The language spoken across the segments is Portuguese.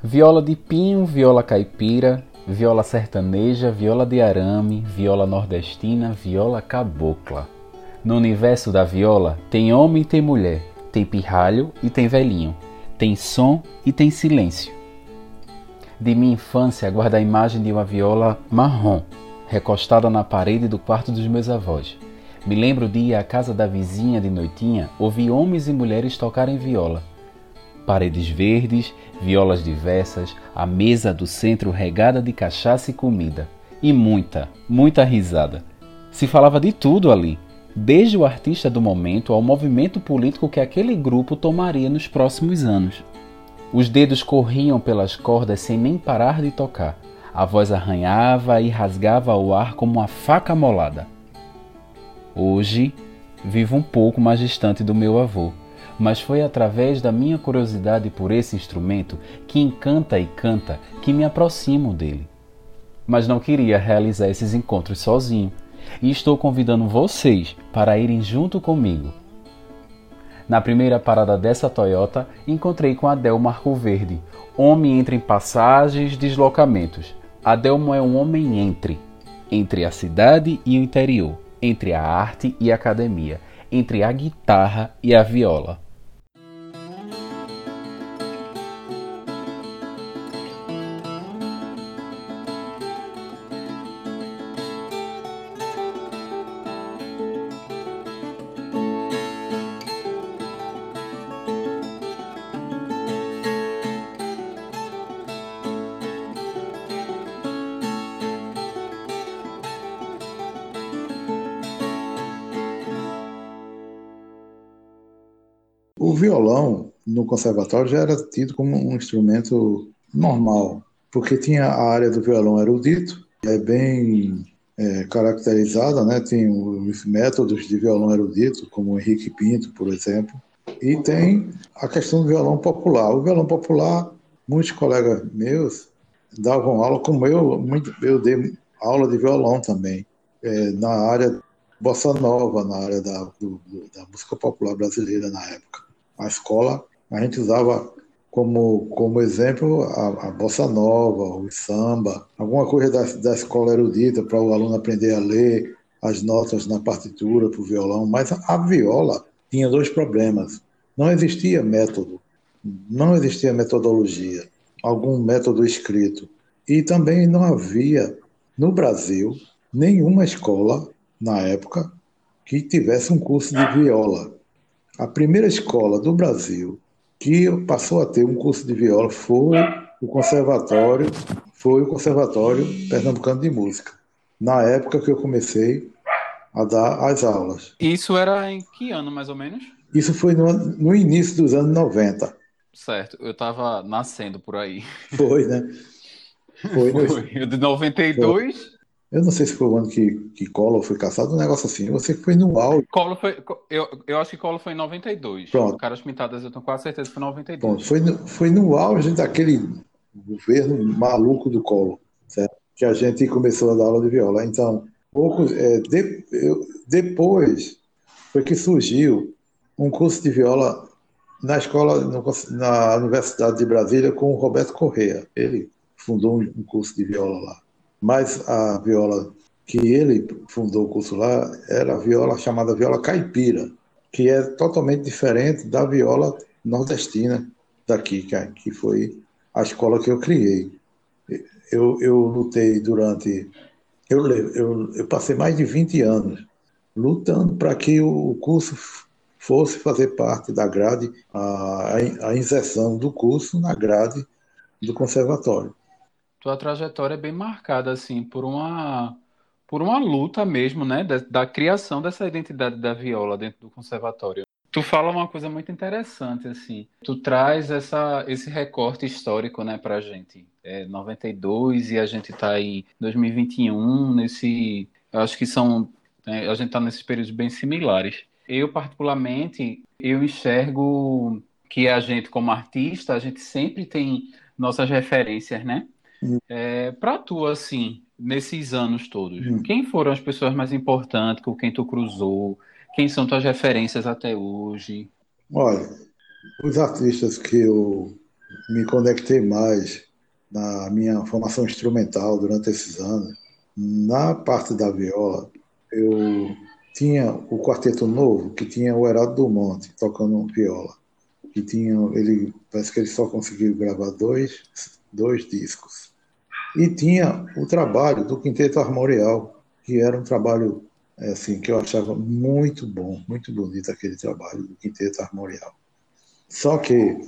Viola de pinho, viola caipira, viola sertaneja, viola de arame, viola nordestina, viola cabocla. No universo da viola tem homem e tem mulher, tem pirralho e tem velhinho, tem som e tem silêncio. De minha infância guardo a imagem de uma viola marrom, recostada na parede do quarto dos meus avós. Me lembro de ir à casa da vizinha de noitinha ouvir homens e mulheres tocarem viola. Paredes verdes, violas diversas, a mesa do centro regada de cachaça e comida. E muita, muita risada. Se falava de tudo ali, desde o artista do momento ao movimento político que aquele grupo tomaria nos próximos anos. Os dedos corriam pelas cordas sem nem parar de tocar. A voz arranhava e rasgava o ar como uma faca molada. Hoje, vivo um pouco mais distante do meu avô, mas foi através da minha curiosidade por esse instrumento que encanta e canta que me aproximo dele. Mas não queria realizar esses encontros sozinho e estou convidando vocês para irem junto comigo na primeira parada dessa Toyota, encontrei com Adel Marco Verde, homem entre passagens, deslocamentos. Adelmo é um homem entre, entre a cidade e o interior, entre a arte e a academia, entre a guitarra e a viola. Conservatório já era tido como um instrumento normal, porque tinha a área do violão erudito, é bem é, caracterizada, né? tem os métodos de violão erudito, como Henrique Pinto, por exemplo, e tem a questão do violão popular. O violão popular, muitos colegas meus davam aula, como eu, eu dei aula de violão também, é, na área bossa nova, na área da, do, da música popular brasileira na época a escola, a gente usava como, como exemplo a, a bossa nova, o samba, alguma coisa da, da escola erudita para o aluno aprender a ler as notas na partitura para o violão, mas a, a viola tinha dois problemas. Não existia método, não existia metodologia, algum método escrito. E também não havia, no Brasil, nenhuma escola, na época, que tivesse um curso de viola. A primeira escola do Brasil que passou a ter um curso de viola foi o conservatório, foi o conservatório pernambucano de música. Na época que eu comecei a dar as aulas. Isso era em que ano, mais ou menos? Isso foi no, no início dos anos 90. Certo, eu estava nascendo por aí. Foi, né? Foi, foi. No... de 92 foi. Eu não sei se foi o ano que, que Collor foi caçado, um negócio assim. Você foi no auge. Collor foi. Eu, eu acho que Collor foi em 92. Pronto. Caras Pintadas, eu tenho quase certeza que foi em 92. Pronto. Foi, no, foi no auge daquele governo maluco do Collor, certo? Que a gente começou a dar aula de viola. Então, poucos, é, de, eu, depois foi que surgiu um curso de viola na escola, no, na Universidade de Brasília, com o Roberto Correa. Ele fundou um curso de viola lá mas a viola que ele fundou o curso lá era a viola chamada viola caipira, que é totalmente diferente da viola nordestina daqui, que foi a escola que eu criei. Eu, eu lutei durante. Eu, eu, eu passei mais de 20 anos lutando para que o curso fosse fazer parte da grade, a, a inserção do curso na grade do conservatório tua trajetória é bem marcada assim por uma por uma luta mesmo, né, da, da, criação dessa identidade da viola dentro do conservatório. Tu fala uma coisa muito interessante assim. Tu traz essa esse recorte histórico, né, pra gente. É 92 e a gente tá aí 2021 nesse, acho que são né, a gente tá nesses períodos bem similares. Eu particularmente eu enxergo que a gente como artista, a gente sempre tem nossas referências, né? É, para tu, assim, nesses anos todos, hum. quem foram as pessoas mais importantes com quem tu cruzou? Quem são tuas referências até hoje? Olha, os artistas que eu me conectei mais na minha formação instrumental durante esses anos. Na parte da viola, eu tinha o quarteto novo, que tinha o Heraldo Dumont tocando viola. Que tinha, ele, parece que ele só conseguiu gravar dois, dois discos. E tinha o trabalho do Quinteto Armorial, que era um trabalho é, assim, que eu achava muito bom, muito bonito aquele trabalho do Quinteto Armorial. Só que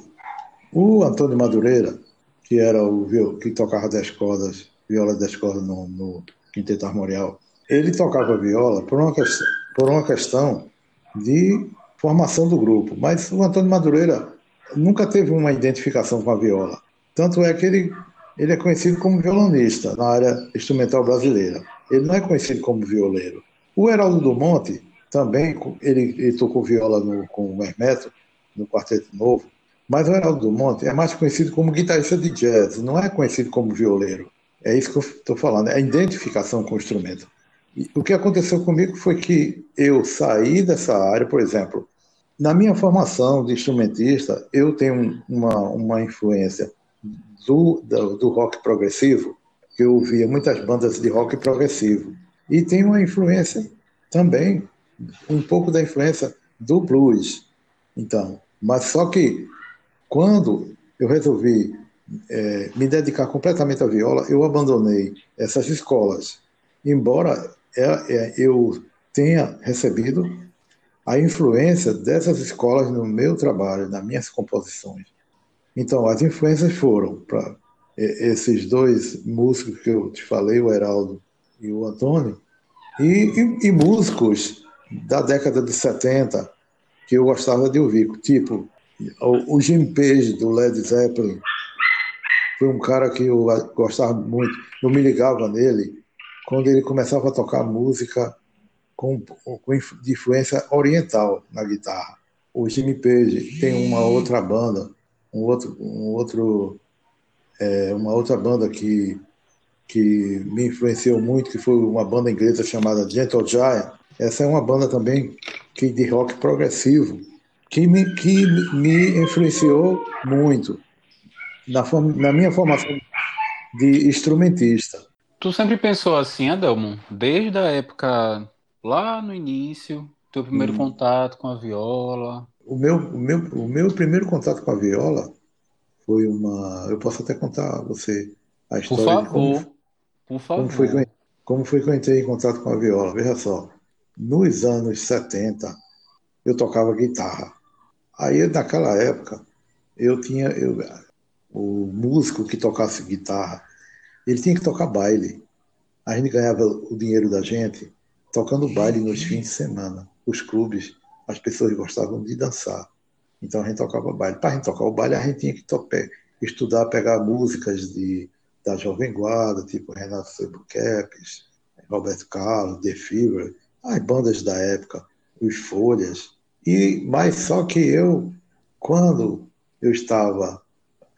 o Antônio Madureira, que era o que tocava 10 cordas, viola 10 cordas no, no Quinteto Armorial, ele tocava viola por uma, questão, por uma questão de formação do grupo. Mas o Antônio Madureira nunca teve uma identificação com a viola. Tanto é que ele, ele é conhecido como violonista na área instrumental brasileira. Ele não é conhecido como violeiro. O Heraldo do Monte também, ele, ele tocou viola no, com o Hermeto, no Quarteto Novo, mas o Heraldo do Monte é mais conhecido como guitarrista de jazz, não é conhecido como violeiro. É isso que eu estou falando, é a identificação com o instrumento. E o que aconteceu comigo foi que eu saí dessa área, por exemplo, na minha formação de instrumentista, eu tenho uma, uma influência do, do, do rock progressivo, eu ouvia muitas bandas de rock progressivo. E tem uma influência também, um pouco da influência do blues. Então, mas só que quando eu resolvi é, me dedicar completamente à viola, eu abandonei essas escolas. Embora é, é, eu tenha recebido a influência dessas escolas no meu trabalho, nas minhas composições. Então, as influências foram para esses dois músicos que eu te falei, o Heraldo e o Antônio, e, e, e músicos da década de 70 que eu gostava de ouvir, tipo o, o Jim Page do Led Zeppelin. Foi um cara que eu gostava muito. Eu me ligava nele quando ele começava a tocar música com, com influência oriental na guitarra. O Jimmy Page tem uma outra banda, um outro, um outro, é, uma outra banda que que me influenciou muito, que foi uma banda inglesa chamada Gentle Giant. Essa é uma banda também que de rock progressivo, que me, que me influenciou muito na, na minha formação de instrumentista. Tu sempre pensou assim, Adelmo, desde a época lá no início, teu primeiro hum. contato com a viola? O meu, o, meu, o meu primeiro contato com a viola foi uma. Eu posso até contar a você a história. Por favor. Por favor. Como foi, que eu, como foi que eu entrei em contato com a viola? Veja só, nos anos 70, eu tocava guitarra. Aí, naquela época, eu tinha. Eu, o músico que tocasse guitarra, ele tinha que tocar baile. A gente ganhava o dinheiro da gente tocando baile nos fins de semana. Os clubes, as pessoas gostavam de dançar. Então a gente tocava baile. Para a gente tocar o baile, a gente tinha que tocar, estudar, pegar músicas de da Jovem Guarda, tipo Renato Sebukepes, Roberto Carlos, The Fever, as bandas da época, os Folhas. E mas só que eu, quando eu estava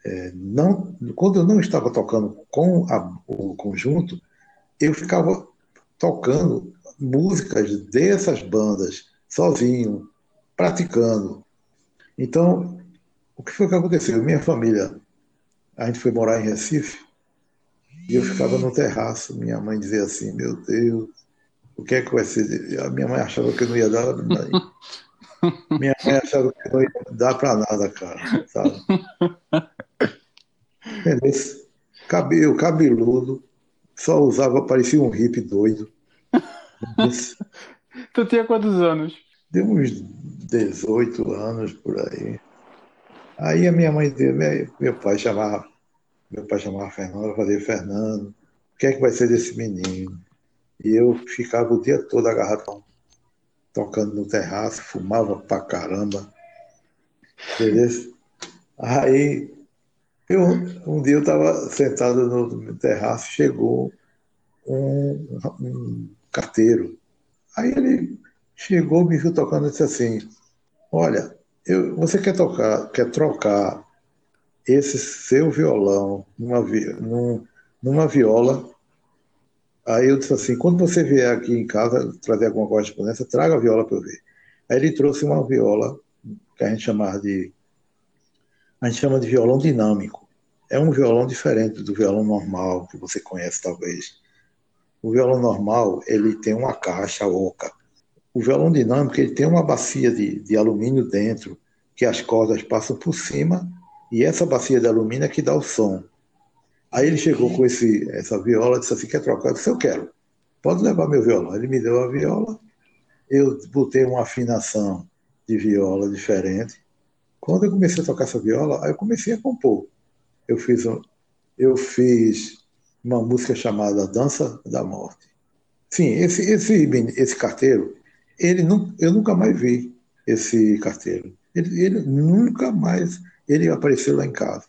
é, não, quando eu não estava tocando com a, o conjunto, eu ficava tocando músicas dessas bandas sozinho, praticando. Então, o que foi que aconteceu? Minha família, a gente foi morar em Recife e eu ficava no terraço, minha mãe dizia assim, meu Deus, o que é que vai ser? A minha mãe achava que não ia dar. Minha mãe achava que não ia dar para nada, cara, sabe? Entendeu? Cabelo, cabeludo, só usava, parecia um hippie doido. tu tinha quantos anos? Deu uns 18 anos por aí. Aí a minha mãe, meu pai chamava meu pai chamava Fernando, eu falei, Fernando, o que é que vai ser desse menino? E eu ficava o dia todo agarrado, tocando no terraço, fumava pra caramba. Beleza? Aí, eu, um dia eu estava sentado no terraço, chegou um, um carteiro. Aí ele chegou, me viu tocando e disse assim: Olha, eu, você quer tocar, quer trocar esse seu violão numa, num, numa viola. Aí eu disse assim: quando você vier aqui em casa trazer alguma correspondência, traga a viola para eu ver. Aí ele trouxe uma viola, que a gente chamava de a gente chama de violão dinâmico. É um violão diferente do violão normal que você conhece talvez. O violão normal ele tem uma caixa oca. O violão dinâmico ele tem uma bacia de, de alumínio dentro que as cordas passam por cima e essa bacia de alumínio é que dá o som. Aí ele chegou com esse, essa viola, disse assim, quer trocar? Eu disse, eu quero. Pode levar meu violão. Ele me deu a viola, eu botei uma afinação de viola diferente. Quando eu comecei a tocar essa viola, aí eu comecei a compor. Eu fiz, eu fiz uma música chamada Dança da Morte. Sim, esse, esse, esse carteiro, ele não, eu nunca mais vi esse carteiro. Ele, ele nunca mais ele apareceu lá em casa.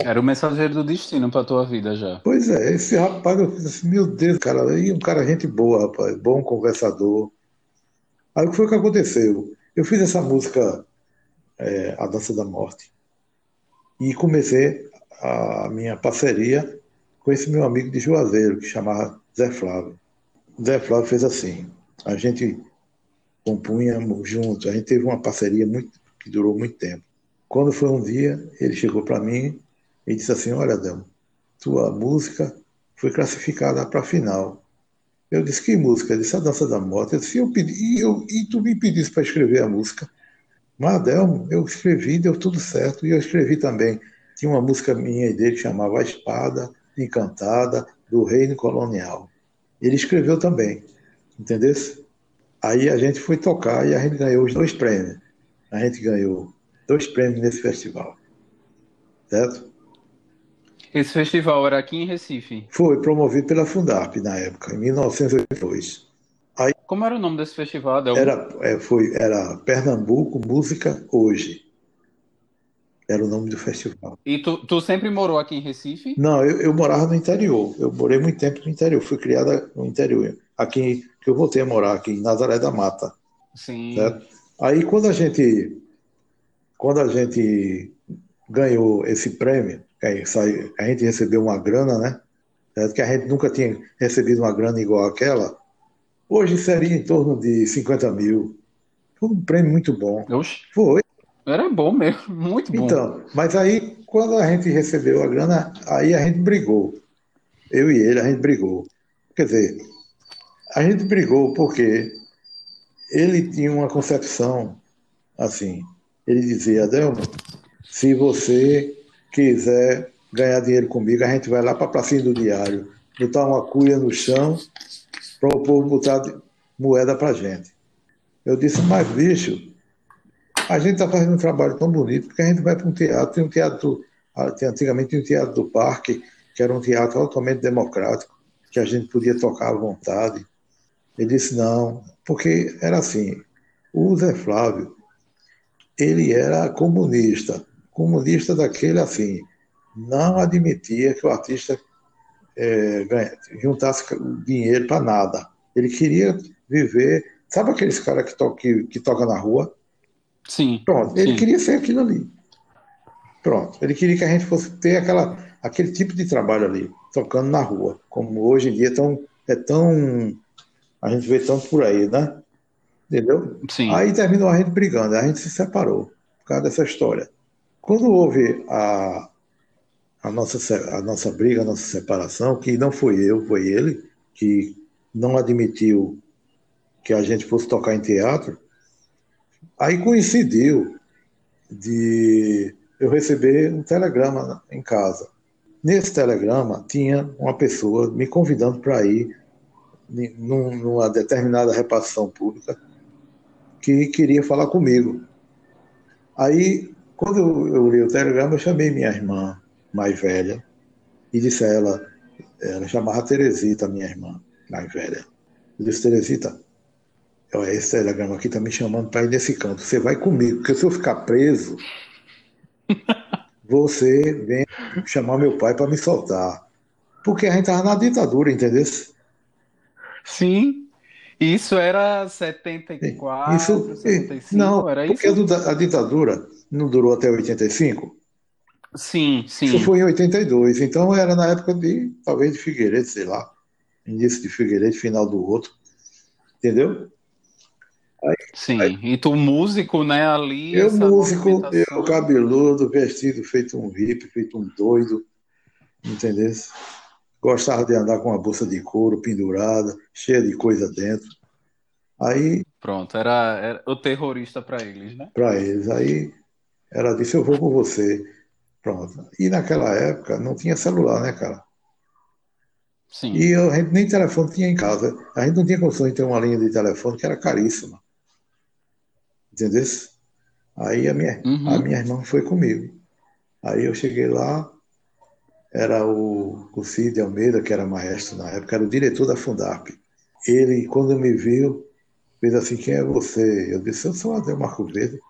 Era o mensageiro do destino para tua vida já. Pois é, esse rapaz, eu fiz assim, meu Deus, cara, aí um cara gente boa, rapaz, bom conversador. Aí o que foi que aconteceu? Eu fiz essa música, é, A Dança da Morte, e comecei a minha parceria com esse meu amigo de Juazeiro, que chamava Zé Flávio. Zé Flávio fez assim, a gente compunhamos juntos, a gente teve uma parceria muito, que durou muito tempo. Quando foi um dia, ele chegou para mim e disse assim: Olha, Adão, tua música foi classificada para a final. Eu disse: Que música? Ele disse: A Dança da Morte. Eu disse: eu pedi, e, eu, e tu me pediste para escrever a música. Mas, Adelmo, eu escrevi, deu tudo certo. E eu escrevi também. Tinha uma música minha e dele que chamava A Espada Encantada do Reino Colonial. Ele escreveu também, entendeu? Aí a gente foi tocar e a gente ganhou os dois prêmios. A gente ganhou dois prêmios nesse festival. Certo? Esse festival era aqui em Recife? Foi promovido pela Fundarp na época, em 1982. Aí, Como era o nome desse festival? Era, é, foi, era Pernambuco Música Hoje. Era o nome do festival. E tu, tu sempre morou aqui em Recife? Não, eu, eu morava no interior. Eu morei muito tempo no interior. Fui criada no interior. Aqui, que eu voltei a morar aqui em Nazaré da Mata. Sim. Certo? Aí quando a gente quando a gente ganhou esse prêmio, a gente recebeu uma grana, né? Que a gente nunca tinha recebido uma grana igual aquela. Hoje seria em torno de 50 mil. Foi um prêmio muito bom. Oxe. Foi. Era bom mesmo, muito bom. Então, mas aí, quando a gente recebeu a grana, aí a gente brigou. Eu e ele, a gente brigou. Quer dizer, a gente brigou porque ele tinha uma concepção assim. Ele dizia, Adelmo, se você quiser ganhar dinheiro comigo, a gente vai lá para a pracinha do diário, botar uma cuia no chão para o povo botar moeda para gente. Eu disse, mas bicho, a gente está fazendo um trabalho tão bonito porque a gente vai para um teatro, tem um teatro, ah, antigamente tinha um teatro do parque, que era um teatro altamente democrático, que a gente podia tocar à vontade. Ele disse, não, porque era assim, o Zé Flávio, ele era comunista, comunista daquele assim, não admitia que o artista é, juntasse dinheiro para nada. Ele queria viver. Sabe aqueles caras que, to que, que toca na rua? Sim. Pronto, ele sim. queria ser aquilo ali. Pronto, ele queria que a gente fosse ter aquela, aquele tipo de trabalho ali, tocando na rua, como hoje em dia tão, é tão. A gente vê tanto por aí, né? Entendeu? Sim. Aí terminou a gente brigando, a gente se separou por causa dessa história. Quando houve a, a, nossa, a nossa briga, a nossa separação, que não foi eu, foi ele, que não admitiu que a gente fosse tocar em teatro, aí coincidiu de eu receber um telegrama em casa. Nesse telegrama tinha uma pessoa me convidando para ir numa determinada repartição pública que queria falar comigo. Aí, quando eu li o telegrama, eu chamei minha irmã mais velha e disse a ela, ela chamava Teresita, minha irmã mais velha. Eu disse, Teresita, esse telegrama aqui está me chamando para ir nesse canto. Você vai comigo, porque se eu ficar preso, você vem chamar meu pai para me soltar. Porque a gente estava na ditadura, entendeu? Sim. Isso era 74, isso, 75, não, era porque isso? a ditadura não durou até 85? Sim, sim. Isso foi em 82, então era na época de, talvez, de Figueiredo, sei lá, início de Figueiredo, final do outro, entendeu? Aí, Sim, aí, e tu músico, né, ali, eu músico, eu cabeludo, vestido feito um hippie, feito um doido, entendeu? Gostava de andar com uma bolsa de couro pendurada, cheia de coisa dentro. Aí. Pronto, era, era o terrorista para eles, né? Para eles. Aí ela disse: Eu vou com você. Pronto. E naquela época não tinha celular, né, cara? Sim. E eu, a gente nem telefone tinha em casa. A gente não tinha condição de ter uma linha de telefone que era caríssima. Entendeu? Aí a minha, uhum. a minha irmã foi comigo. Aí eu cheguei lá, era o, o Cid Almeida, que era maestro na época, era o diretor da Fundarp. Ele, quando me viu, fez assim, quem é você? Eu disse, eu sou Adel Marco Verde.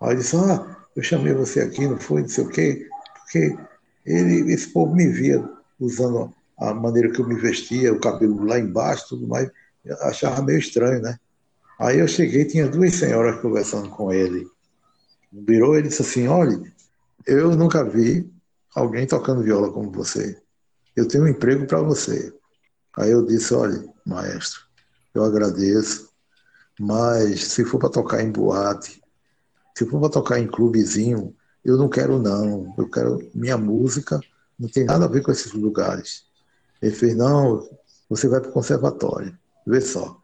Aí ele disse, ah, eu chamei você aqui, não foi, não sei o quê, porque ele, esse povo me via usando a maneira que eu me vestia, o cabelo lá embaixo, tudo mais, achava meio estranho, né? Aí eu cheguei, tinha duas senhoras conversando com ele. Virou, ele disse assim, olha, eu nunca vi alguém tocando viola como você. Eu tenho um emprego para você. Aí eu disse, olha, maestro, eu agradeço, mas se for para tocar em boate, se for para tocar em clubezinho, eu não quero não. Eu quero minha música, não tem nada a ver com esses lugares. Ele fez, não, você vai para o conservatório. Vê só.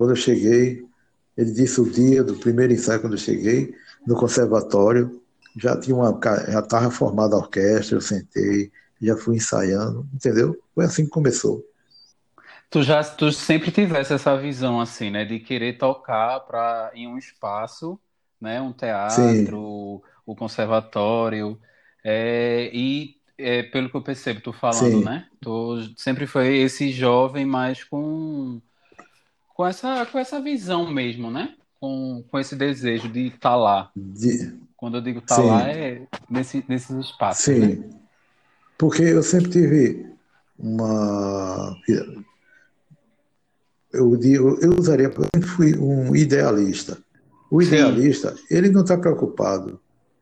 Quando eu cheguei, ele disse o dia do primeiro ensaio, quando eu cheguei no conservatório, já tinha uma, já estava formada a orquestra, eu sentei, já fui ensaiando, entendeu? Foi assim que começou. Tu já tu sempre tivesse essa visão assim, né, de querer tocar para em um espaço, né, um teatro, Sim. o conservatório, é, e é, pelo que eu percebo, tu falando, Sim. né, tu sempre foi esse jovem, mas com com essa com essa visão mesmo, né, com, com esse desejo de estar tá lá. De... Quando eu digo estar tá lá é nesse, nesses espaços. Sim, né? porque eu sempre tive uma eu digo, eu usaria, eu fui um idealista. O idealista, Sim. ele não está preocupado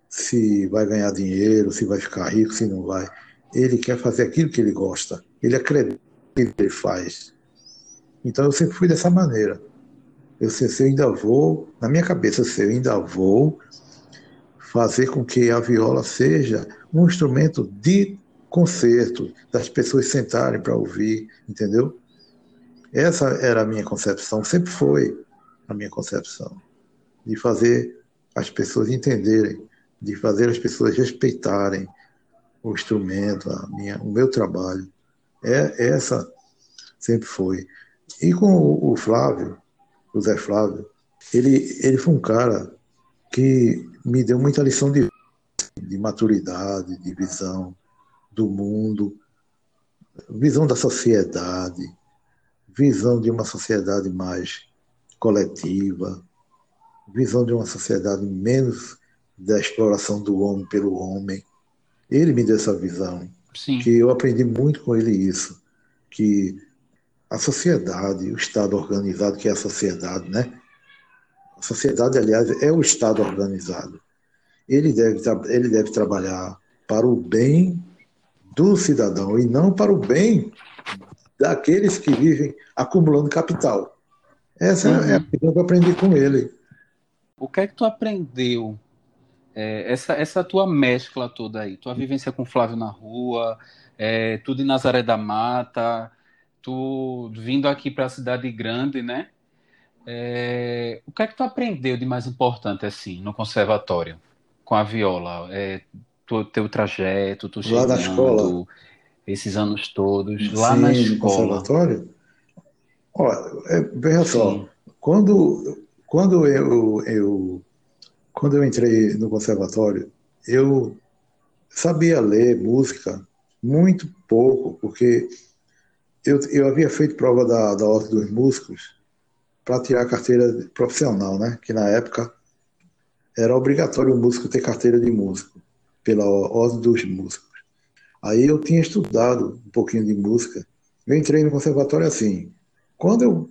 se vai ganhar dinheiro, se vai ficar rico, se não vai. Ele quer fazer aquilo que ele gosta. Ele acredita no que ele faz. Então eu sempre fui dessa maneira. Eu sei se eu ainda vou, na minha cabeça, se eu ainda vou fazer com que a viola seja um instrumento de concerto, das pessoas sentarem para ouvir, entendeu? Essa era a minha concepção, sempre foi a minha concepção, de fazer as pessoas entenderem, de fazer as pessoas respeitarem o instrumento, a minha, o meu trabalho. É, essa sempre foi. E com o, Flávio, o Zé Flávio, ele, ele foi um cara que me deu muita lição de, de maturidade, de visão do mundo, visão da sociedade, visão de uma sociedade mais coletiva, visão de uma sociedade menos da exploração do homem pelo homem. Ele me deu essa visão, Sim. que eu aprendi muito com ele isso, que a sociedade, o Estado organizado, que é a sociedade, né? A sociedade, aliás, é o Estado organizado. Ele deve, ele deve trabalhar para o bem do cidadão e não para o bem daqueles que vivem acumulando capital. Essa uhum. é a coisa que eu aprendi com ele. O que é que tu aprendeu? É, essa, essa tua mescla toda aí, tua vivência com Flávio na rua, é, tudo em Nazaré da Mata, tu vindo aqui para a cidade grande, né? É, o que é que tu aprendeu de mais importante assim no conservatório com a viola? É, tu, teu trajeto, tu chegando, Lá na escola esses anos todos, lá Sim, na escola. conservatório? Olha, é, veja Sim. só, quando, quando, eu, eu, quando eu entrei no conservatório, eu sabia ler música muito pouco, porque eu, eu havia feito prova da, da dos Músicos para tirar a carteira profissional, né? que na época era obrigatório o músico ter carteira de músico, pela Ordem dos Músicos. Aí eu tinha estudado um pouquinho de música. Eu entrei no conservatório assim. Quando eu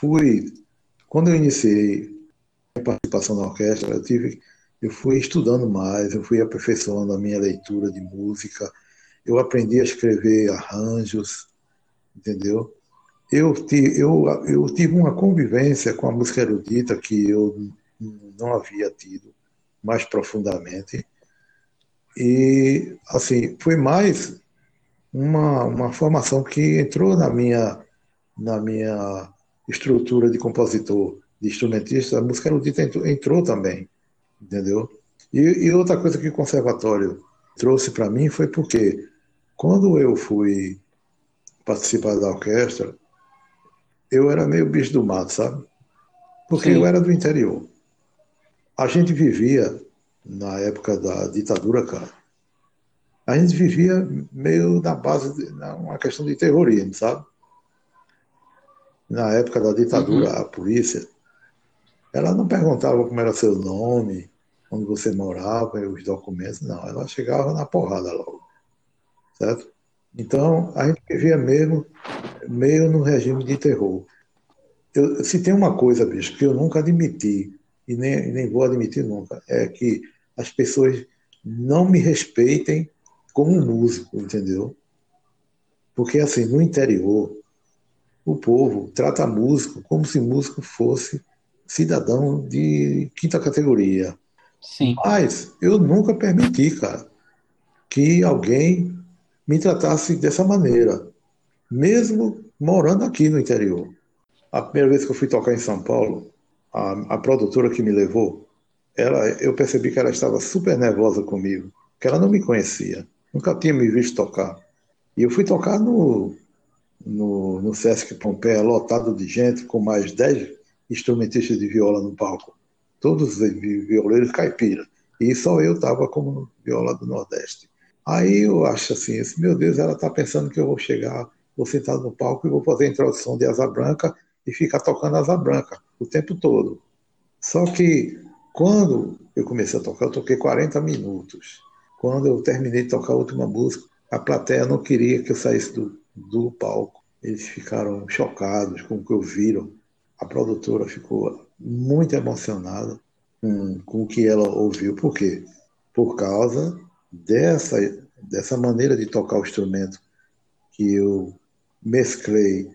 fui, quando eu iniciei a participação na orquestra, eu tive, eu fui estudando mais, eu fui aperfeiçoando a minha leitura de música. Eu aprendi a escrever arranjos, entendeu? eu, eu, eu tive uma convivência com a música erudita que eu não havia tido mais profundamente. E, assim, foi mais uma, uma formação que entrou na minha, na minha estrutura de compositor, de instrumentista. A música erudita entrou, entrou também, entendeu? E, e outra coisa que o conservatório trouxe para mim foi porque, quando eu fui participar da orquestra, eu era meio bicho do mato, sabe? Porque Sim. eu era do interior. A gente vivia, na época da ditadura, cara, a gente vivia meio na base de uma questão de terrorismo, sabe? Na época da ditadura, uhum. a polícia, ela não perguntava como era seu nome, onde você morava, os documentos, não. Ela chegava na porrada logo, certo? Então, a gente vivia mesmo meio no regime de terror. Eu, se tem uma coisa, bicho, que eu nunca admiti, e nem, nem vou admitir nunca, é que as pessoas não me respeitem como músico, entendeu? Porque, assim, no interior, o povo trata músico como se músico fosse cidadão de quinta categoria. Sim. Mas eu nunca permiti, cara, que alguém me tratasse dessa maneira, mesmo morando aqui no interior. A primeira vez que eu fui tocar em São Paulo, a, a produtora que me levou, ela, eu percebi que ela estava super nervosa comigo, que ela não me conhecia, nunca tinha me visto tocar. E eu fui tocar no, no, no Sesc Pompeia, lotado de gente, com mais 10 instrumentistas de viola no palco, todos violeiros caipira. E só eu estava como viola do Nordeste. Aí eu acho assim, meu Deus, ela está pensando que eu vou chegar, vou sentar no palco e vou fazer a introdução de Asa Branca e ficar tocando Asa Branca o tempo todo. Só que quando eu comecei a tocar, eu toquei 40 minutos. Quando eu terminei de tocar a última música, a plateia não queria que eu saísse do, do palco. Eles ficaram chocados com o que eu viram. A produtora ficou muito emocionada com, com o que ela ouviu. Por quê? Por causa dessa, dessa maneira de tocar o instrumento que eu mesclei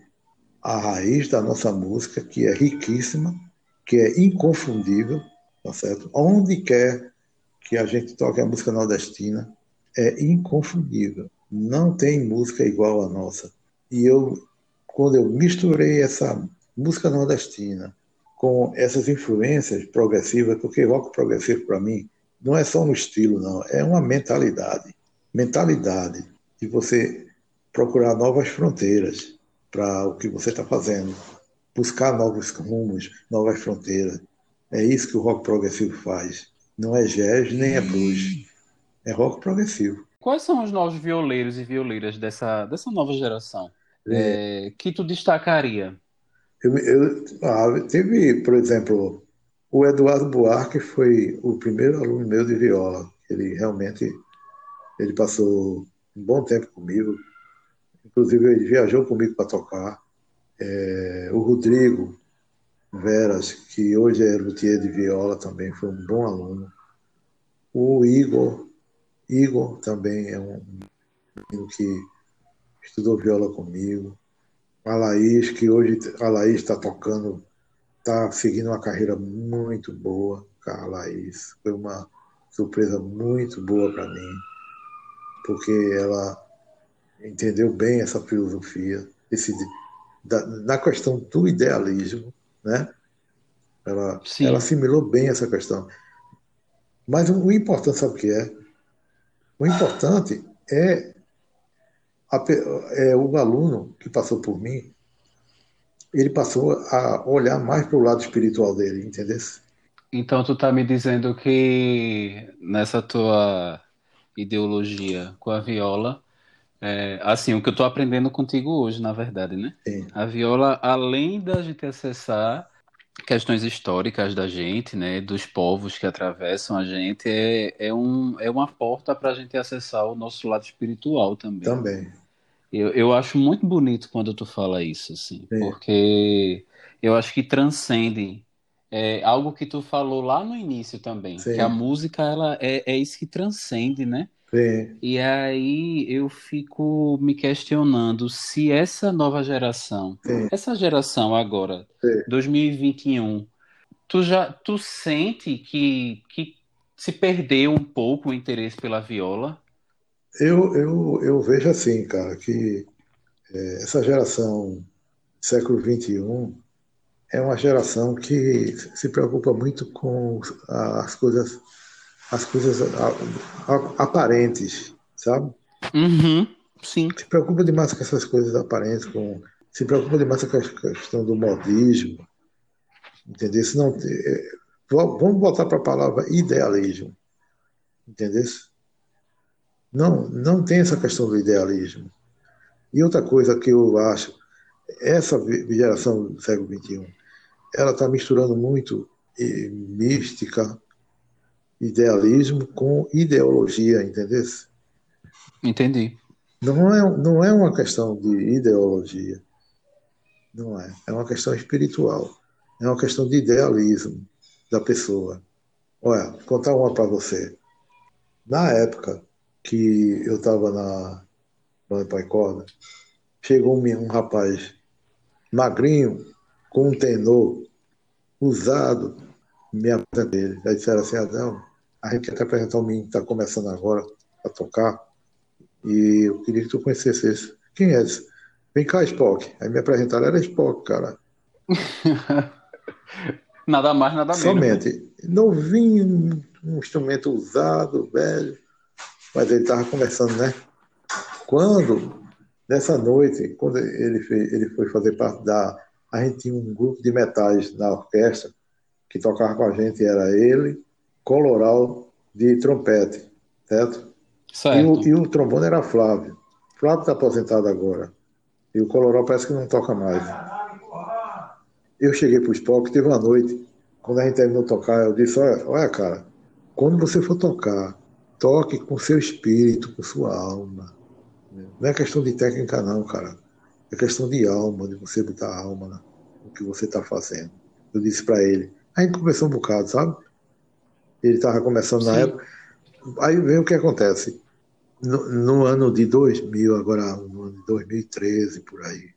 a raiz da nossa música, que é riquíssima, que é inconfundível, tá certo? Onde quer que a gente toque a música nordestina, é inconfundível. Não tem música igual à nossa. E eu, quando eu misturei essa música nordestina com essas influências progressivas, porque rock progressivo para mim não é só um estilo, não, é uma mentalidade. Mentalidade de você procurar novas fronteiras para o que você está fazendo, buscar novos rumos, novas fronteiras. É isso que o rock progressivo faz. Não é jazz nem é blues. É rock progressivo. Quais são os novos violeiros e violeiras dessa, dessa nova geração é. É, que tu destacaria? Eu, eu, ah, teve, por exemplo, o Eduardo Buarque foi o primeiro aluno meu de viola. Ele realmente ele passou um bom tempo comigo. Inclusive, ele viajou comigo para tocar. É, o Rodrigo Veras, que hoje é luthier de viola, também foi um bom aluno. O Igor, Igor também é um menino que estudou viola comigo. A Laís, que hoje a Laís está tocando está seguindo uma carreira muito boa, a Laís. Foi uma surpresa muito boa para mim, porque ela entendeu bem essa filosofia, esse, da, na questão do idealismo, né? Ela, ela assimilou bem essa questão. Mas o, o importante, sabe o que é? O importante é, a, é o aluno que passou por mim ele passou a olhar mais para o lado espiritual dele, entendeu? Então tu tá me dizendo que nessa tua ideologia com a viola, é, assim, o que eu tô aprendendo contigo hoje, na verdade, né? Sim. A viola, além da gente acessar questões históricas da gente, né, dos povos que atravessam a gente, é, é, um, é uma porta para a gente acessar o nosso lado espiritual também. Também. Eu, eu acho muito bonito quando tu fala isso, assim, Sim. porque eu acho que transcende é, algo que tu falou lá no início também, Sim. que a música ela é, é isso que transcende, né? Sim. E aí eu fico me questionando se essa nova geração, Sim. essa geração agora, Sim. 2021, tu já tu sente que, que se perdeu um pouco o interesse pela viola? Eu, eu, eu vejo assim, cara, que é, essa geração século XXI é uma geração que se preocupa muito com as coisas, as coisas aparentes, sabe? Uhum, sim. Se preocupa demais com essas coisas aparentes, com, se preocupa demais com a questão do modismo, entendeu? Se não, é, vamos voltar para a palavra idealismo, entendeu? Não, não tem essa questão do idealismo. E outra coisa que eu acho, essa geração do século XXI, ela está misturando muito mística, idealismo com ideologia, entendeu? Entendi. Não é, não é uma questão de ideologia. Não é. É uma questão espiritual. É uma questão de idealismo da pessoa. Olha, vou contar uma para você. Na época que eu estava na banda Pai Corda, chegou um, um rapaz magrinho, com um tenor usado, me apresentou ele. Aí disseram assim, Adão, a gente quer te apresentar um menino que está começando agora a tocar, e eu queria que tu conhecesse esse. Quem é esse? Vem cá, Spock. Aí me apresentaram, era Spock, cara. nada mais, nada menos. Né? Somente. Não vim um instrumento usado, velho, mas ele estava conversando, né? Quando, nessa noite, quando ele, fez, ele foi fazer parte da a gente tinha um grupo de metais na orquestra que tocava com a gente, era ele, coloral de trompete, certo? certo. E, o, e o trombone era Flávio. Flávio está aposentado agora. E o coloral parece que não toca mais. Eu cheguei para o Spock, teve uma noite, quando a gente terminou de tocar, eu disse, olha, olha, cara, quando você for tocar, toque com seu espírito, com sua alma. Não é questão de técnica não, cara. É questão de alma, de você botar alma né, no que você está fazendo. Eu disse para ele. A gente conversou um bocado, sabe? Ele estava começando na época. Aí vem o que acontece. No, no, ano de 2000, agora no ano de 2013, por aí,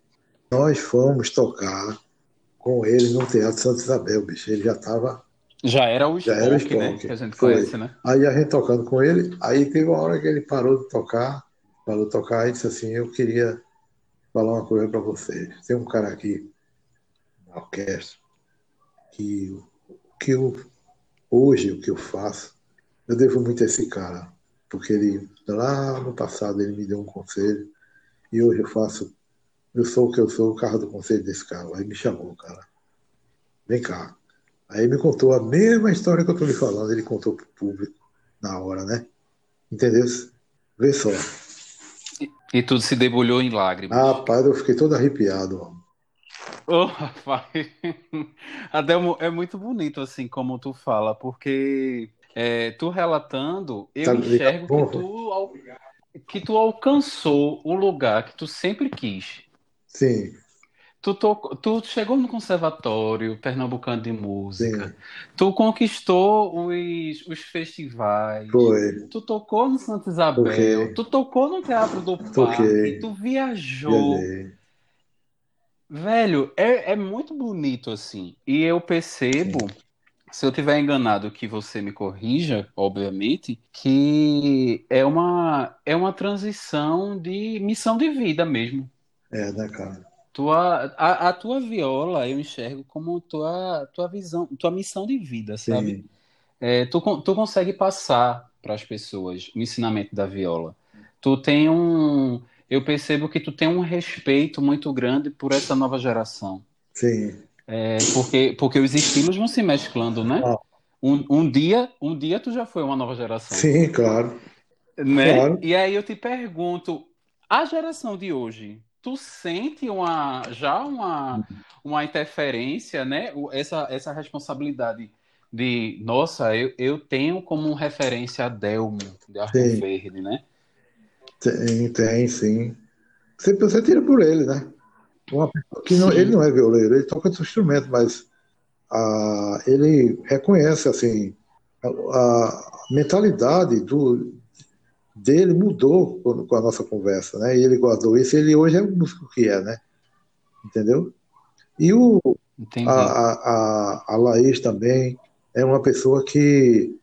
nós fomos tocar com ele no Teatro Santa Isabel, bicho. Ele já estava. Já era o já era o né? Que a gente Foi. conhece, né? Aí a gente tocando com ele, aí teve uma hora que ele parou de tocar, parou de tocar e disse assim: Eu queria falar uma coisa para vocês. Tem um cara aqui na orquestra que, que eu, hoje o que eu faço, eu devo muito a esse cara, porque ele lá no passado ele me deu um conselho e hoje eu faço, eu sou o que eu sou, o carro do conselho desse cara. Aí me chamou, cara, vem cá. Aí me contou a mesma história que eu estou lhe falando, ele contou para o público na hora, né? Entendeu? Vê só. E tudo se debulhou em lágrimas. Ah, rapaz, eu fiquei todo arrepiado. Oh, rapaz. Adelmo, é muito bonito assim como tu fala, porque é, tu relatando, eu tá enxergo que tu, que tu alcançou o lugar que tu sempre quis. Sim. Tu, to, tu chegou no Conservatório Pernambucano de Música, Sim. tu conquistou os, os festivais, Foi. tu tocou no Santa Isabel, Toquei. tu tocou no Teatro do Parque, tu viajou. Viajei. Velho, é, é muito bonito assim. E eu percebo, Sim. se eu tiver enganado, que você me corrija, obviamente, que é uma, é uma transição de missão de vida mesmo. É, né, cara? Tua, a, a, tua viola eu enxergo como tua, tua visão, tua missão de vida, sabe? É, tu, tu consegue passar para as pessoas o ensinamento da viola. Tu tem um. Eu percebo que tu tem um respeito muito grande por essa nova geração. Sim. É, porque, porque os estilos vão se mesclando, né? Ah. Um, um, dia, um dia tu já foi uma nova geração. Sim, claro. Né? Claro. E aí eu te pergunto, a geração de hoje tu sente uma já uma, uma interferência, né? Essa, essa responsabilidade de, nossa, eu, eu tenho como referência a Delmo, de Arco. Verde, né? Tem, tem, sim. Você, você tira por ele, né? Uma, que não, ele não é violeiro, ele toca outro instrumento, mas a, ele reconhece, assim, a, a mentalidade do, dele mudou com a nossa conversa, né? E ele guardou isso, ele hoje é o músico que é, né? Entendeu? E o, a, a, a, Laís também é uma pessoa que,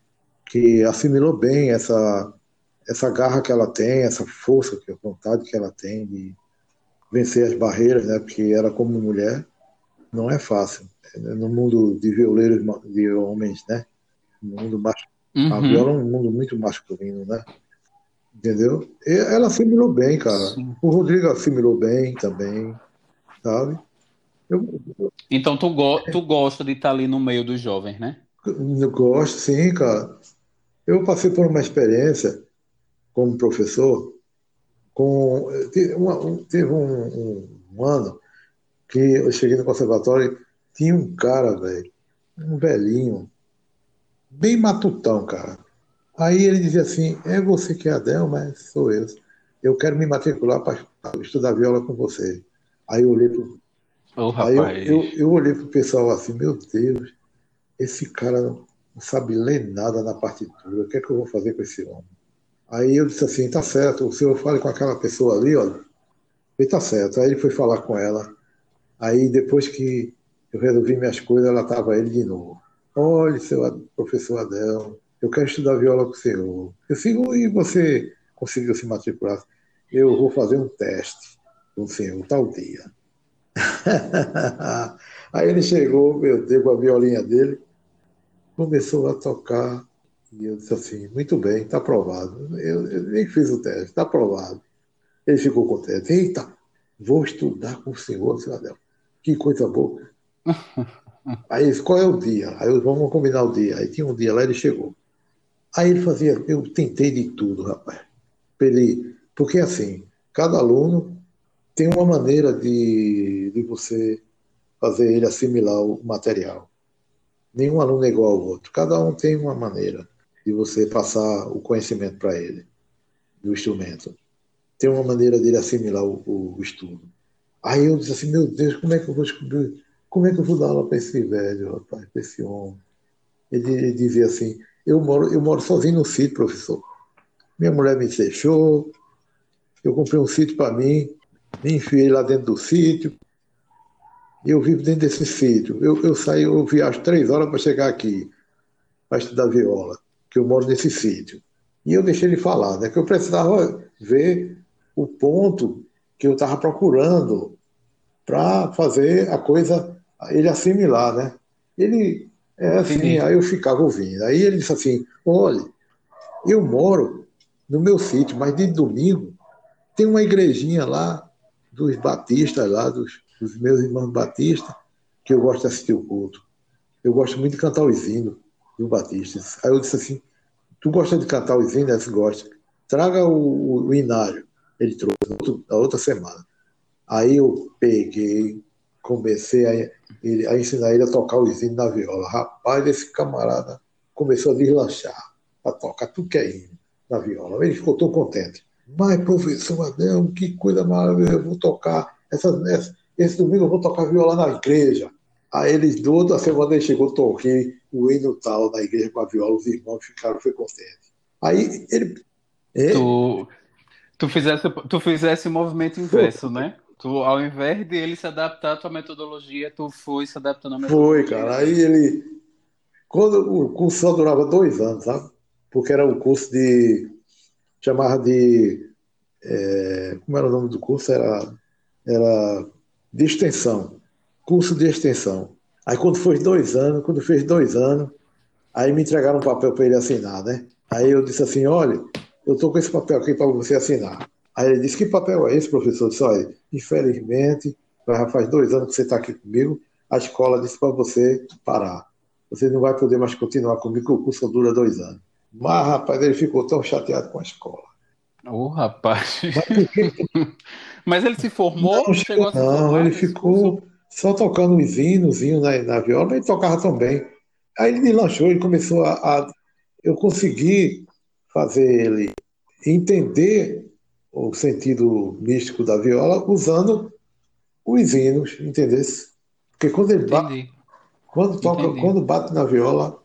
que assimilou bem essa, essa garra que ela tem, essa força, que a vontade que ela tem de vencer as barreiras, né? Porque ela como mulher não é fácil. No mundo de violeiros de homens, né? No mundo masculino. Uhum. A viola é um mundo muito masculino, né? Entendeu? E ela assimilou bem, cara. Sim. O Rodrigo assimilou bem também, sabe? Eu, então tu, go tu gosta de estar ali no meio dos jovens, né? Eu gosto, sim, cara. Eu passei por uma experiência como professor com teve, uma, teve um, um, um, ano que eu cheguei no conservatório tinha um cara velho um velhinho bem matutão cara aí ele dizia assim é você que é Adel mas sou eu eu quero me matricular para estudar viola com você aí eu olhei pro, oh, aí eu, eu, eu olhei pro pessoal assim meu Deus esse cara não sabe ler nada na partitura o que é que eu vou fazer com esse homem Aí eu disse assim, tá certo, o senhor fale com aquela pessoa ali, olha. Ele tá certo. Aí ele foi falar com ela. Aí depois que eu resolvi minhas coisas, ela tava ele de novo. Olha, seu professor Adel, eu quero estudar viola com o senhor. Eu sigo e você conseguiu se matricular. Eu vou fazer um teste com o senhor, tal dia. Aí ele chegou, meu Deus, com a violinha dele, começou a tocar e eu disse assim, muito bem, está aprovado. Eu, eu, nem fiz o teste, está aprovado. Ele ficou contente. Eita, vou estudar com o senhor, Cidadão. Que coisa boa. Aí disse, qual é o dia? Aí eu, vamos combinar o dia. Aí tinha um dia lá, ele chegou. Aí ele fazia, eu tentei de tudo, rapaz. Ele, porque assim, cada aluno tem uma maneira de, de você fazer ele assimilar o material. Nenhum aluno é igual ao outro. Cada um tem uma maneira de você passar o conhecimento para ele do instrumento. Tem uma maneira dele assimilar o, o, estudo. Aí eu disse assim, meu Deus, como é que eu vou descobrir? Como é que eu vou dar aula para esse velho, rapaz, para esse homem? Ele, ele, dizia assim, eu moro, eu moro sozinho no sítio, professor. Minha mulher me deixou, eu comprei um sítio para mim, me enfiei lá dentro do sítio, e eu vivo dentro desse sítio. Eu, eu saio, eu viajo três horas para chegar aqui, para estudar viola que eu moro nesse sítio. E eu deixei ele falar, né, que eu precisava ver o ponto que eu estava procurando para fazer a coisa, ele assimilar, né? Ele, é assim, Sim. aí eu ficava ouvindo. Aí ele disse assim, olha, eu moro no meu sítio, mas de domingo tem uma igrejinha lá dos batistas lá, dos, dos meus irmãos batistas, que eu gosto de assistir o culto. Eu gosto muito de cantar os hinos do Batista. Aí eu disse assim: Tu gosta de cantar os hinos? Gosta. Traga o, o inário. Ele trouxe na outra semana. Aí eu peguei, comecei a, a ensinar ele a tocar os hinos na viola. Rapaz, esse camarada começou a deslanchar, a tocar tudo que é hino na viola. Ele ficou tão contente. Mas, professor Adão, que coisa maravilhosa, eu vou tocar. Essa, essa, esse domingo eu vou tocar viola na igreja. Aí eles, outra semana, ele chegou, toquei o hino tal na igreja com a viola, os irmãos ficaram, foi contente. Aí ele. tu, tu, fizesse, tu fizesse o movimento inverso, né? Tu, ao invés de ele se adaptar à tua metodologia, tu foi se adaptando à metodologia. Foi, cara. Aí ele. Quando o curso só durava dois anos, sabe? Porque era um curso de. chamava de. É, como era o nome do curso? Era, era de extensão curso de extensão. Aí quando foi dois anos, quando fez dois anos, aí me entregaram um papel para ele assinar, né? Aí eu disse assim, olha, eu tô com esse papel aqui para você assinar. Aí ele disse, que papel é esse, professor? Eu disse, olha, infelizmente, já faz dois anos que você está aqui comigo, a escola disse para você parar. Você não vai poder mais continuar comigo, o curso dura dois anos. Mas, rapaz, ele ficou tão chateado com a escola. Ô, oh, rapaz. Mas, ele se formou? Não, chegou não formar, ele ficou... Curso? só tocando os hinos, na, na viola, ele tocava tão bem. Aí ele me lançou, ele começou a, a, Eu consegui fazer ele entender o sentido místico da viola usando os hinos, entendeu? Porque quando ele bate, quando, toca, quando bate na viola,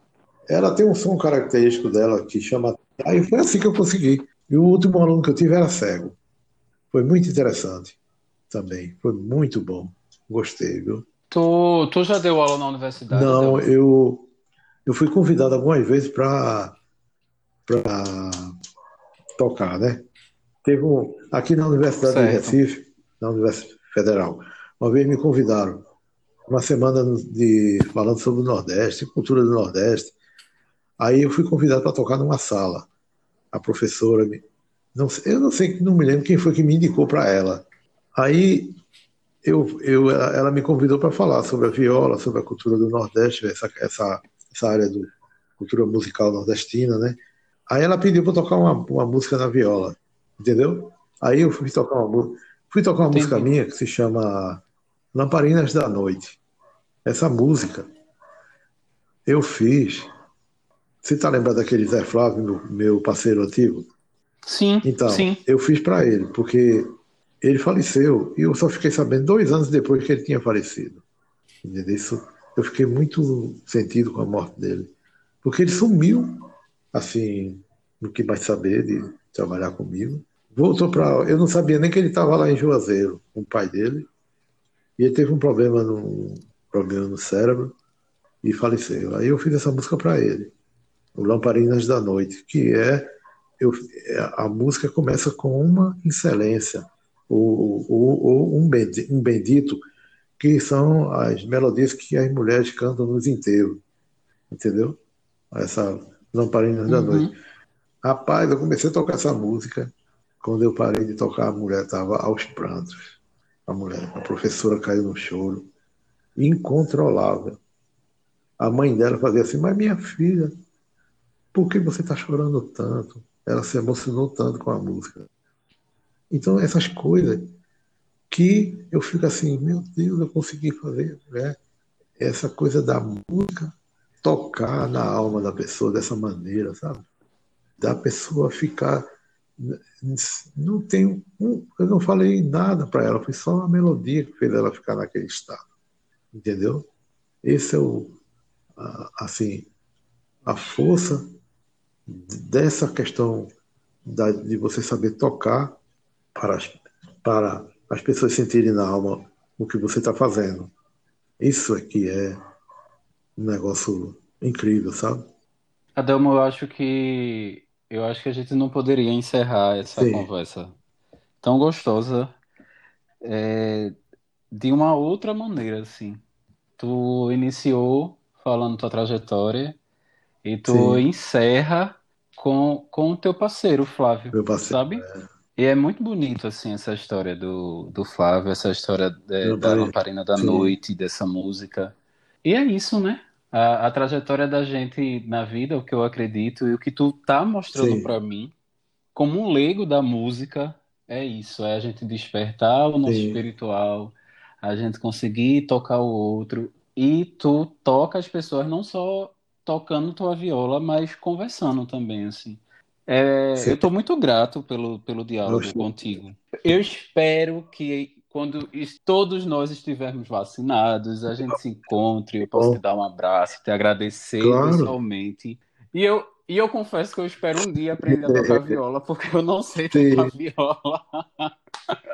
ela tem um som característico dela que chama. Aí foi assim que eu consegui E o último aluno que eu tive era cego. Foi muito interessante também. Foi muito bom. Gostei, viu? Tu, tu já deu aula na universidade? Não, eu, eu fui convidado algumas vezes para tocar, né? Teve um, aqui na Universidade certo. de Recife, na Universidade Federal, uma vez me convidaram, uma semana de, falando sobre o Nordeste, cultura do Nordeste. Aí eu fui convidado para tocar numa sala. A professora, não, eu não sei, não me lembro quem foi que me indicou para ela. Aí eu, eu, ela me convidou para falar sobre a viola, sobre a cultura do Nordeste, essa, essa, essa área do cultura musical nordestina, né? Aí ela pediu para tocar uma, uma música na viola, entendeu? Aí eu fui tocar uma, fui tocar uma música minha que se chama Lamparinas da Noite. Essa música eu fiz. Você está lembrado daquele Zé Flávio, meu, meu parceiro antigo? Sim. Então, sim. eu fiz para ele, porque ele faleceu e eu só fiquei sabendo dois anos depois que ele tinha falecido. Entendeu? Isso, eu fiquei muito sentido com a morte dele, porque ele sumiu, assim, não quis mais saber de trabalhar comigo. Voltou para. Eu não sabia nem que ele estava lá em Juazeiro, com o pai dele, e ele teve um problema no, problema no cérebro e faleceu. Aí eu fiz essa música para ele, o Lamparinas da Noite, que é eu, a música começa com uma excelência ou, ou, ou um, bendito, um bendito, que são as melodias que as mulheres cantam nos enterros, entendeu? Essa lamparina uhum. da noite. Rapaz, eu comecei a tocar essa música, quando eu parei de tocar, a mulher estava aos prantos. A mulher, a professora caiu no choro, incontrolável. A mãe dela fazia assim, mas minha filha, por que você está chorando tanto? Ela se emocionou tanto com a música. Então, essas coisas que eu fico assim, meu Deus, eu consegui fazer né? essa coisa da música tocar na alma da pessoa dessa maneira, sabe? Da pessoa ficar. Não tem um, eu não falei nada para ela, foi só uma melodia que fez ela ficar naquele estado. Entendeu? Esse é o. Assim, a força dessa questão da, de você saber tocar para as, para as pessoas sentirem na alma o que você está fazendo. Isso aqui é um negócio incrível, sabe? Adelmo, eu acho que eu acho que a gente não poderia encerrar essa Sim. conversa tão gostosa é, de uma outra maneira, assim. Tu iniciou falando tua trajetória e tu Sim. encerra com, com o teu parceiro, Flávio, Meu parceiro, sabe? É. E é muito bonito, assim, essa história do, do Flávio, essa história de, da Lamparina da Sim. Noite, dessa música. E é isso, né? A, a, trajetória da gente na vida, o que eu acredito, e o que tu tá mostrando para mim, como um leigo da música, é isso. É a gente despertar o nosso Sim. espiritual, a gente conseguir tocar o outro. E tu toca as pessoas não só tocando tua viola, mas conversando também, assim. É, eu estou muito grato pelo, pelo diálogo Oxe. contigo. Eu espero que quando todos nós estivermos vacinados, a gente se encontre, eu posso te dar um abraço, te agradecer claro. pessoalmente. E eu, e eu confesso que eu espero um dia aprender a tocar viola, porque eu não sei tocar Sim. viola.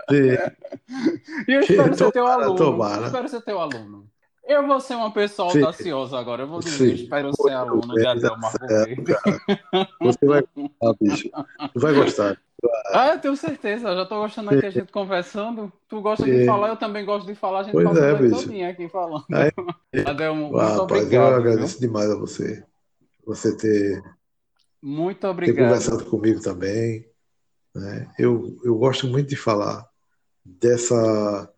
Sim. E eu espero ser teu aluno. Tomara. Eu espero ser teu aluno. Eu vou ser uma pessoa Sim. audaciosa agora. Eu vou dizer, Sim. espero ser aluno de Adel Marco Você vai gostar, bicho. Vai gostar. Ah, eu tenho certeza. Eu já tô gostando aqui a gente conversando. Tu gosta de falar, eu também gosto de falar. A gente pois passa é, bicho. aqui falando. Aí, Adel, muito ah, obrigado. eu agradeço viu? demais a você. Você ter, muito obrigado. ter conversado comigo também. Né? Eu, eu gosto muito de falar dessa,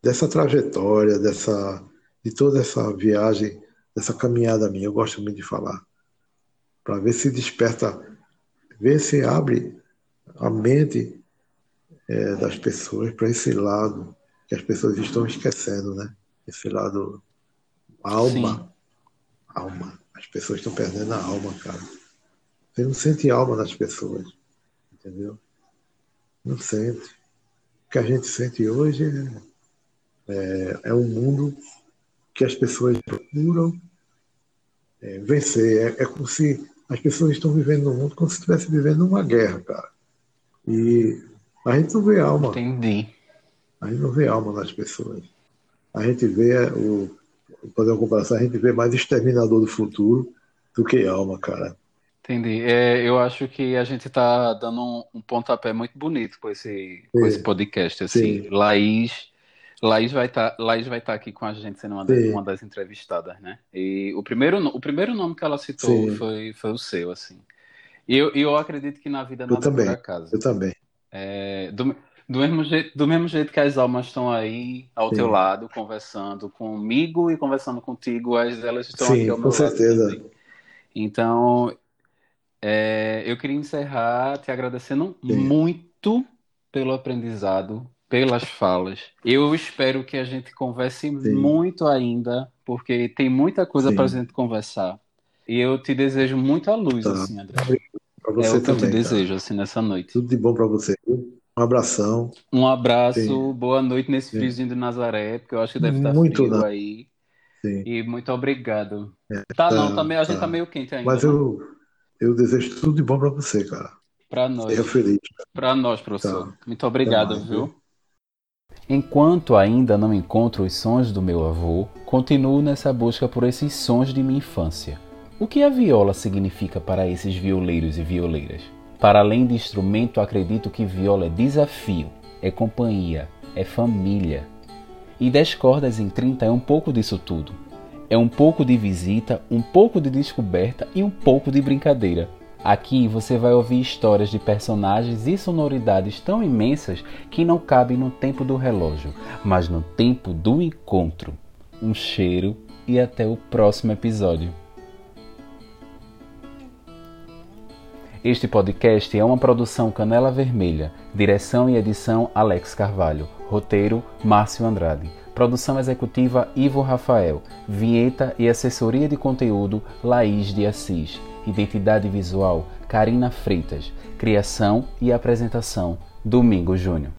dessa trajetória, dessa de toda essa viagem, dessa caminhada minha. Eu gosto muito de falar. Para ver se desperta, ver se abre a mente é, das pessoas para esse lado que as pessoas estão esquecendo, né? Esse lado alma. Sim. Alma. As pessoas estão perdendo a alma, cara. Você não sente alma nas pessoas. Entendeu? Não sente. O que a gente sente hoje é, é, é um mundo que as pessoas procuram é, vencer. É, é, como se as pessoas estão vivendo no mundo como se estivessem vivendo uma guerra, cara. E a gente não vê alma. Entendi. A gente não vê alma nas pessoas. A gente vê o. Fazer uma comparação, a gente vê mais exterminador do futuro do que alma, cara. Entendi. É, eu acho que a gente está dando um, um, pontapé muito bonito com esse, com esse podcast. Assim. Sim. Laís, Laís vai estar tá, vai tá aqui com a gente sendo uma, das, uma das entrevistadas, né? E o primeiro, o primeiro nome que ela citou foi, foi o seu, assim. E eu, eu acredito que na vida nada eu também, por acaso. Eu também. É, do, do, mesmo jeito, do mesmo jeito que as almas estão aí ao Sim. teu lado, conversando comigo e conversando contigo, as, elas estão Sim, aqui ao meu lado. Com certeza. Então, é, eu queria encerrar te agradecendo Sim. muito pelo aprendizado, pelas falas. Eu espero que a gente converse Sim. muito ainda, porque tem muita coisa para a gente conversar. E eu te desejo muita luz, tá. assim, André. Pra você é o que também, eu te desejo, assim, nessa noite. Tudo de bom para você. Um abração. Um abraço, Sim. boa noite nesse Sim. friozinho de Nazaré, porque eu acho que deve estar muito frio não. aí. Sim. E muito obrigado. É, tá, tá, não, também, tá a gente tá. tá meio quente ainda. Mas né? eu, eu desejo tudo de bom para você, cara. Para nós. Seja feliz. Para nós, professor. Tá. Muito obrigado, mais, viu? Enquanto ainda não encontro os sons do meu avô, continuo nessa busca por esses sons de minha infância. O que a viola significa para esses violeiros e violeiras? Para além de instrumento, acredito que viola é desafio, é companhia, é família. E 10 cordas em 30 é um pouco disso tudo. É um pouco de visita, um pouco de descoberta e um pouco de brincadeira. Aqui você vai ouvir histórias de personagens e sonoridades tão imensas que não cabem no tempo do relógio, mas no tempo do encontro. Um cheiro e até o próximo episódio. Este podcast é uma produção Canela Vermelha, direção e edição Alex Carvalho, roteiro Márcio Andrade, produção executiva Ivo Rafael, vinheta e assessoria de conteúdo Laís de Assis, identidade visual Karina Freitas, criação e apresentação Domingo Júnior.